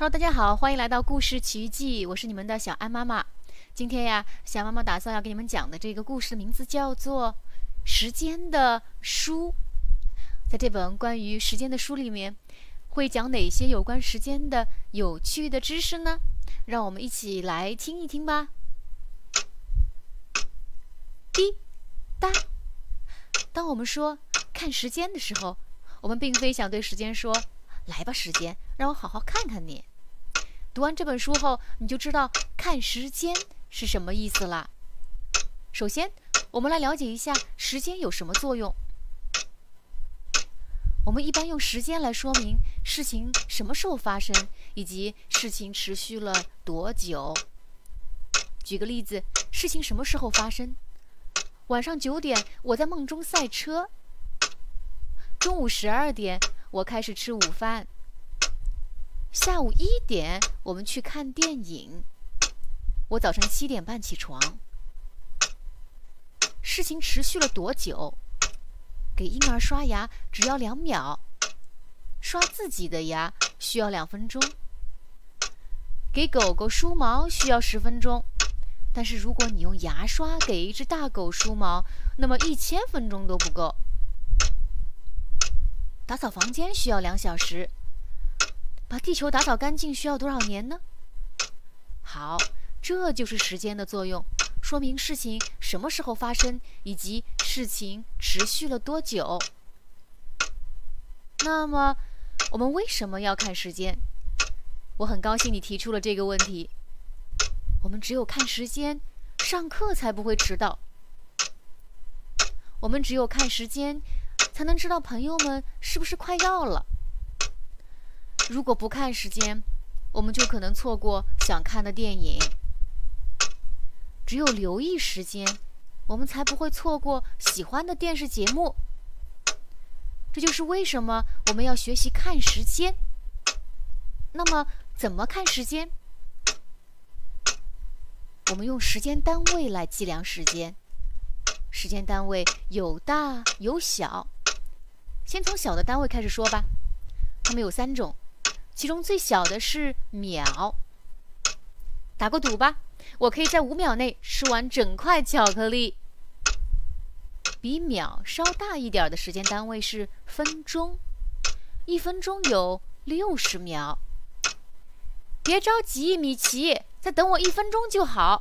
Hello，大家好，欢迎来到故事奇遇记，我是你们的小安妈妈。今天呀，小妈妈打算要给你们讲的这个故事的名字叫做《时间的书》。在这本关于时间的书里面，会讲哪些有关时间的有趣的知识呢？让我们一起来听一听吧。滴答，当我们说看时间的时候，我们并非想对时间说：“来吧，时间，让我好好看看你。”读完这本书后，你就知道看时间是什么意思了。首先，我们来了解一下时间有什么作用。我们一般用时间来说明事情什么时候发生，以及事情持续了多久。举个例子，事情什么时候发生？晚上九点，我在梦中赛车。中午十二点，我开始吃午饭。下午一点，我们去看电影。我早晨七点半起床。事情持续了多久？给婴儿刷牙只要两秒，刷自己的牙需要两分钟。给狗狗梳毛需要十分钟，但是如果你用牙刷给一只大狗梳毛，那么一千分钟都不够。打扫房间需要两小时。把地球打扫干净需要多少年呢？好，这就是时间的作用，说明事情什么时候发生，以及事情持续了多久。那么，我们为什么要看时间？我很高兴你提出了这个问题。我们只有看时间，上课才不会迟到。我们只有看时间，才能知道朋友们是不是快到了。如果不看时间，我们就可能错过想看的电影。只有留意时间，我们才不会错过喜欢的电视节目。这就是为什么我们要学习看时间。那么，怎么看时间？我们用时间单位来计量时间。时间单位有大有小。先从小的单位开始说吧，它们有三种。其中最小的是秒，打个赌吧，我可以在五秒内吃完整块巧克力。比秒稍大一点的时间单位是分钟，一分钟有六十秒。别着急，米奇，再等我一分钟就好。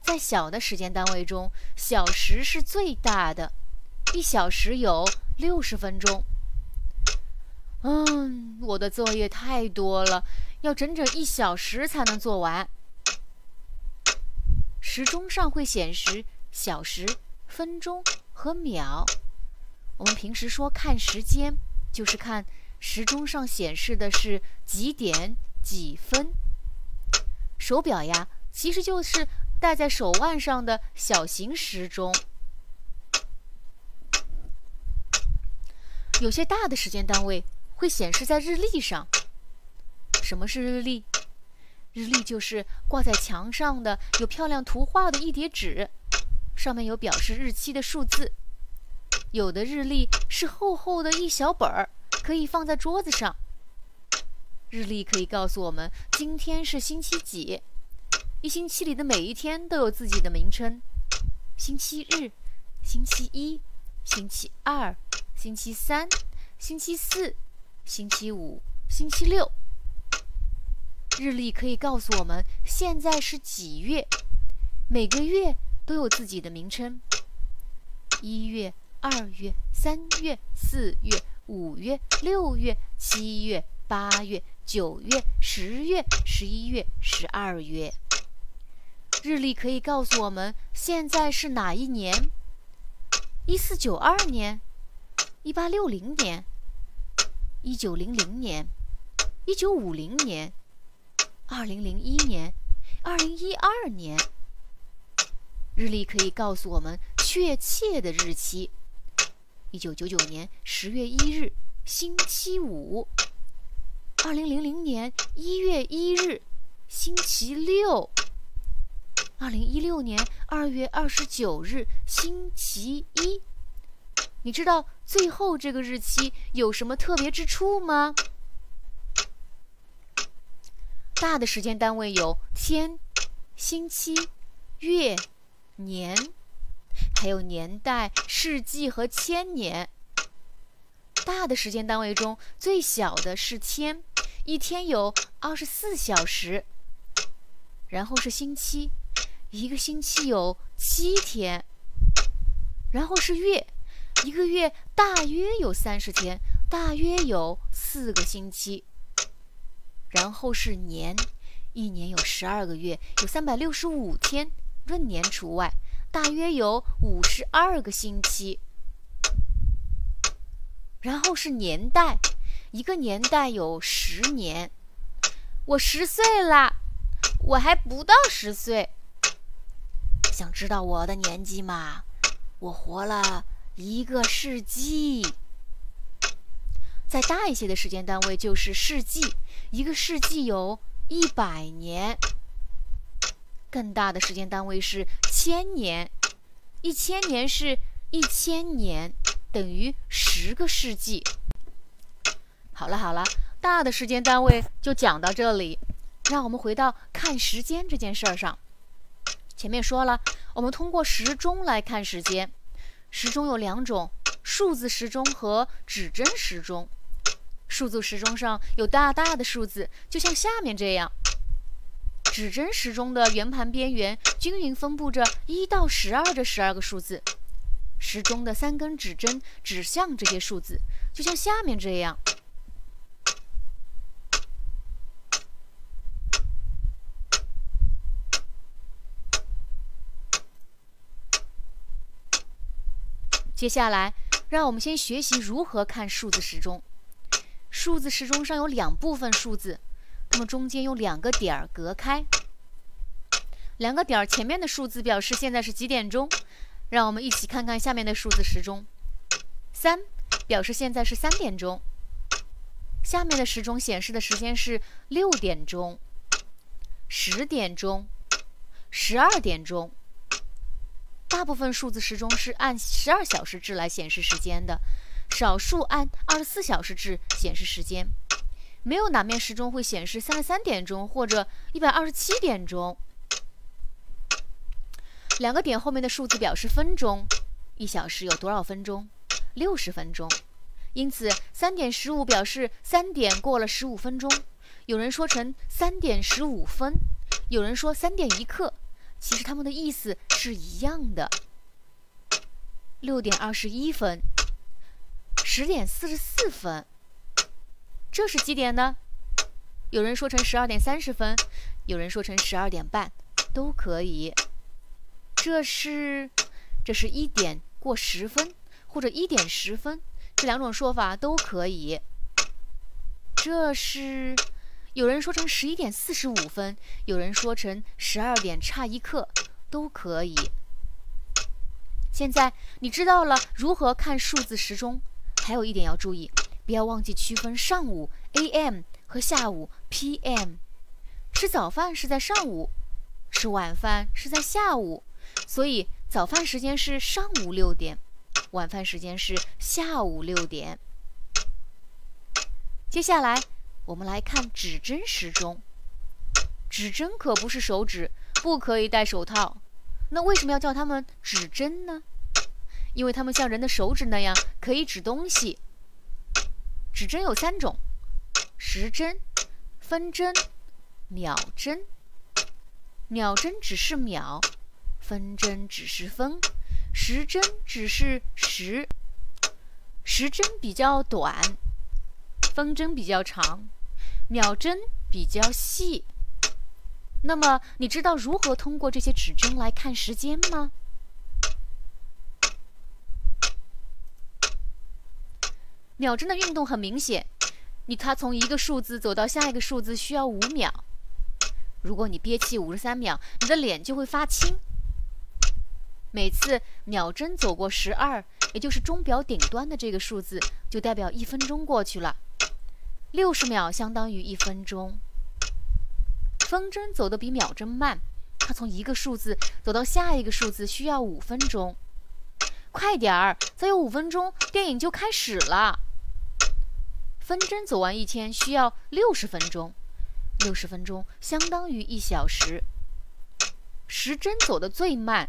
在小的时间单位中，小时是最大的，一小时有六十分钟。嗯，我的作业太多了，要整整一小时才能做完。时钟上会显示小时、分钟和秒。我们平时说看时间，就是看时钟上显示的是几点几分。手表呀，其实就是戴在手腕上的小型时钟。有些大的时间单位。会显示在日历上。什么是日历？日历就是挂在墙上的有漂亮图画的一叠纸，上面有表示日期的数字。有的日历是厚厚的一小本儿，可以放在桌子上。日历可以告诉我们今天是星期几，一星期里的每一天都有自己的名称：星期日、星期一、星期二、星期三、星期四。星期五、星期六，日历可以告诉我们现在是几月。每个月都有自己的名称：一月、二月、三月、四月、五月、六月、七月、八月、九月、十月、十一月、十二月。日历可以告诉我们现在是哪一年：一四九二年、一八六零年。一九零零年，一九五零年，二零零一年，二零一二年。日历可以告诉我们确切的日期：一九九九年十月一日，星期五；二零零零年一月一日，星期六；二零一六年二月二十九日，星期一。你知道最后这个日期有什么特别之处吗？大的时间单位有天、星期、月、年，还有年代、世纪和千年。大的时间单位中最小的是天，一天有二十四小时。然后是星期，一个星期有七天。然后是月，一个月大约有三十天，大约有四个星期。然后是年，一年有十二个月，有三百六十五天，闰年除外，大约有五十二个星期。然后是年代，一个年代有十年。我十岁啦，我还不到十岁。想知道我的年纪吗？我活了一个世纪。再大一些的时间单位就是世纪，一个世纪有一百年。更大的时间单位是千年，一千年是一千年，等于十个世纪。好了好了，大的时间单位就讲到这里，让我们回到看时间这件事儿上。前面说了，我们通过时钟来看时间。时钟有两种：数字时钟和指针时钟。数字时钟上有大大的数字，就像下面这样。指针时钟的圆盘边缘均匀分布着一到十二这十二个数字，时钟的三根指针指向这些数字，就像下面这样。接下来，让我们先学习如何看数字时钟。数字时钟上有两部分数字，它们中间用两个点儿隔开。两个点儿前面的数字表示现在是几点钟。让我们一起看看下面的数字时钟。三表示现在是三点钟。下面的时钟显示的时间是六点钟、十点钟、十二点钟。大部分数字时钟是按十二小时制来显示时间的，少数按二十四小时制显示时间。没有哪面时钟会显示三十三点钟或者一百二十七点钟。两个点后面的数字表示分钟，一小时有多少分钟？六十分钟。因此，三点十五表示三点过了十五分钟。有人说成三点十五分，有人说三点一刻。其实他们的意思是一样的。六点二十一分，十点四十四分，这是几点呢？有人说成十二点三十分，有人说成十二点半，都可以。这是，这是一点过十分，或者一点十分，这两种说法都可以。这是。有人说成十一点四十五分，有人说成十二点差一刻，都可以。现在你知道了如何看数字时钟，还有一点要注意，不要忘记区分上午 A.M. 和下午 P.M. 吃早饭是在上午，吃晚饭是在下午，所以早饭时间是上午六点，晚饭时间是下午六点。接下来。我们来看指针时钟。指针可不是手指，不可以戴手套。那为什么要叫它们指针呢？因为它们像人的手指那样可以指东西。指针有三种：时针、分针、秒针。秒针只是秒，分针只是分，时针只是时。时针比较短。分针比较长，秒针比较细。那么，你知道如何通过这些指针来看时间吗？秒针的运动很明显，你它从一个数字走到下一个数字需要五秒。如果你憋气五十三秒，你的脸就会发青。每次秒针走过十二，也就是钟表顶端的这个数字，就代表一分钟过去了。六十秒相当于一分钟。分针走得比秒针慢，它从一个数字走到下一个数字需要五分钟。快点儿，再有五分钟，电影就开始了。分针走完一天需要六十分钟，六十分钟相当于一小时。时针走得最慢，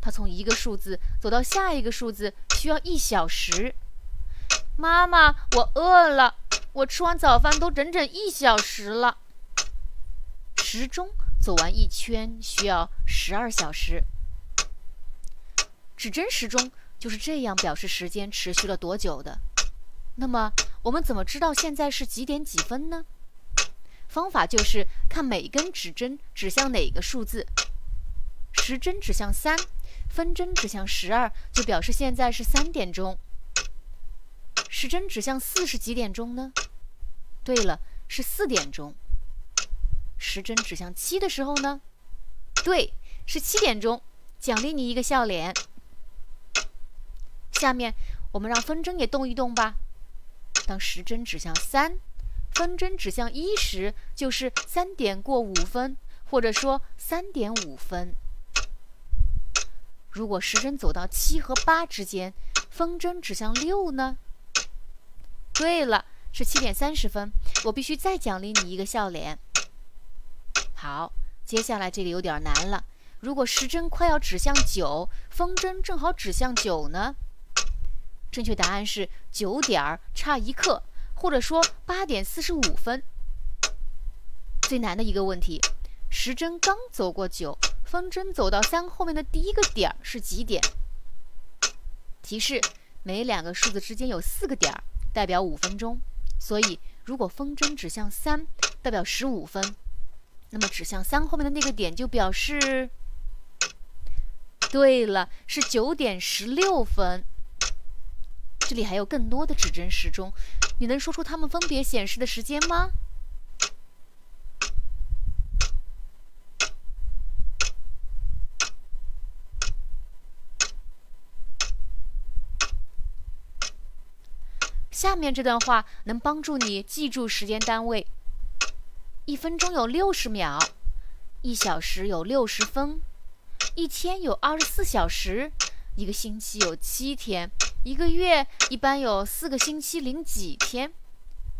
它从一个数字走到下一个数字需要一小时。妈妈，我饿了，我吃完早饭都整整一小时了。时钟走完一圈需要十二小时。指针时钟就是这样表示时间持续了多久的。那么我们怎么知道现在是几点几分呢？方法就是看每根指针指向哪个数字。时针指向三，分针指向十二，就表示现在是三点钟。时针指向四是几点钟呢？对了，是四点钟。时针指向七的时候呢？对，是七点钟。奖励你一个笑脸。下面我们让分针也动一动吧。当时针指向三，分针指向一时，就是三点过五分，或者说三点五分。如果时针走到七和八之间，分针指向六呢？对了，是七点三十分。我必须再奖励你一个笑脸。好，接下来这里有点难了。如果时针快要指向九，分针正好指向九呢？正确答案是九点儿差一刻，或者说八点四十五分。最难的一个问题，时针刚走过九。分针走到三后面的第一个点儿是几点？提示：每两个数字之间有四个点儿，代表五分钟。所以，如果风筝指向三，代表十五分，那么指向三后面的那个点就表示……对了，是九点十六分。这里还有更多的指针时钟，你能说出它们分别显示的时间吗？下面这段话能帮助你记住时间单位：一分钟有六十秒，一小时有六十分，一天有二十四小时，一个星期有七天，一个月一般有四个星期零几天，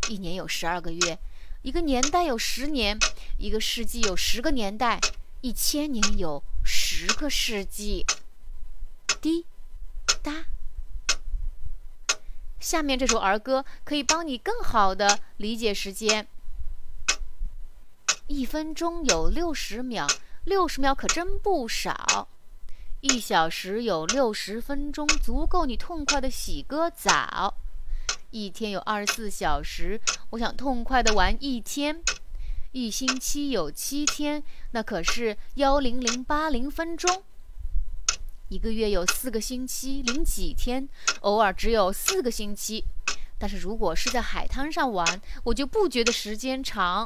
一年有十二个月，一个年代有十年，一个世纪有十个年代，一千年有十个世纪。滴。下面这首儿歌可以帮你更好的理解时间。一分钟有六十秒，六十秒可真不少。一小时有六十分钟，足够你痛快的洗个澡。一天有二十四小时，我想痛快的玩一天。一星期有七天，那可是幺零零八零分钟。一个月有四个星期零几天，偶尔只有四个星期。但是如果是在海滩上玩，我就不觉得时间长。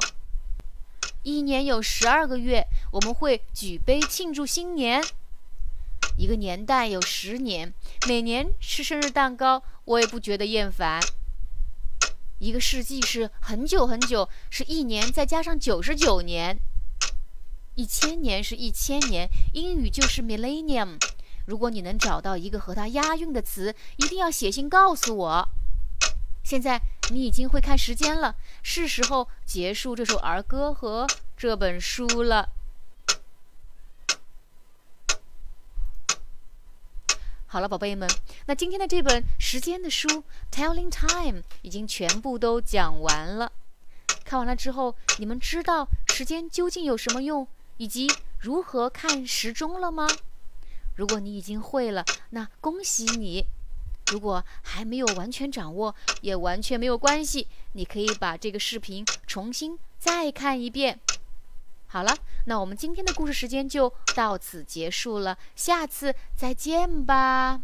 一年有十二个月，我们会举杯庆祝新年。一个年代有十年，每年吃生日蛋糕，我也不觉得厌烦。一个世纪是很久很久，是一年再加上九十九年。一千年是一千年，英语就是 millennium。如果你能找到一个和它押韵的词，一定要写信告诉我。现在你已经会看时间了，是时候结束这首儿歌和这本书了。好了，宝贝们，那今天的这本时间的书《Telling Time》已经全部都讲完了。看完了之后，你们知道时间究竟有什么用，以及如何看时钟了吗？如果你已经会了，那恭喜你；如果还没有完全掌握，也完全没有关系。你可以把这个视频重新再看一遍。好了，那我们今天的故事时间就到此结束了，下次再见吧。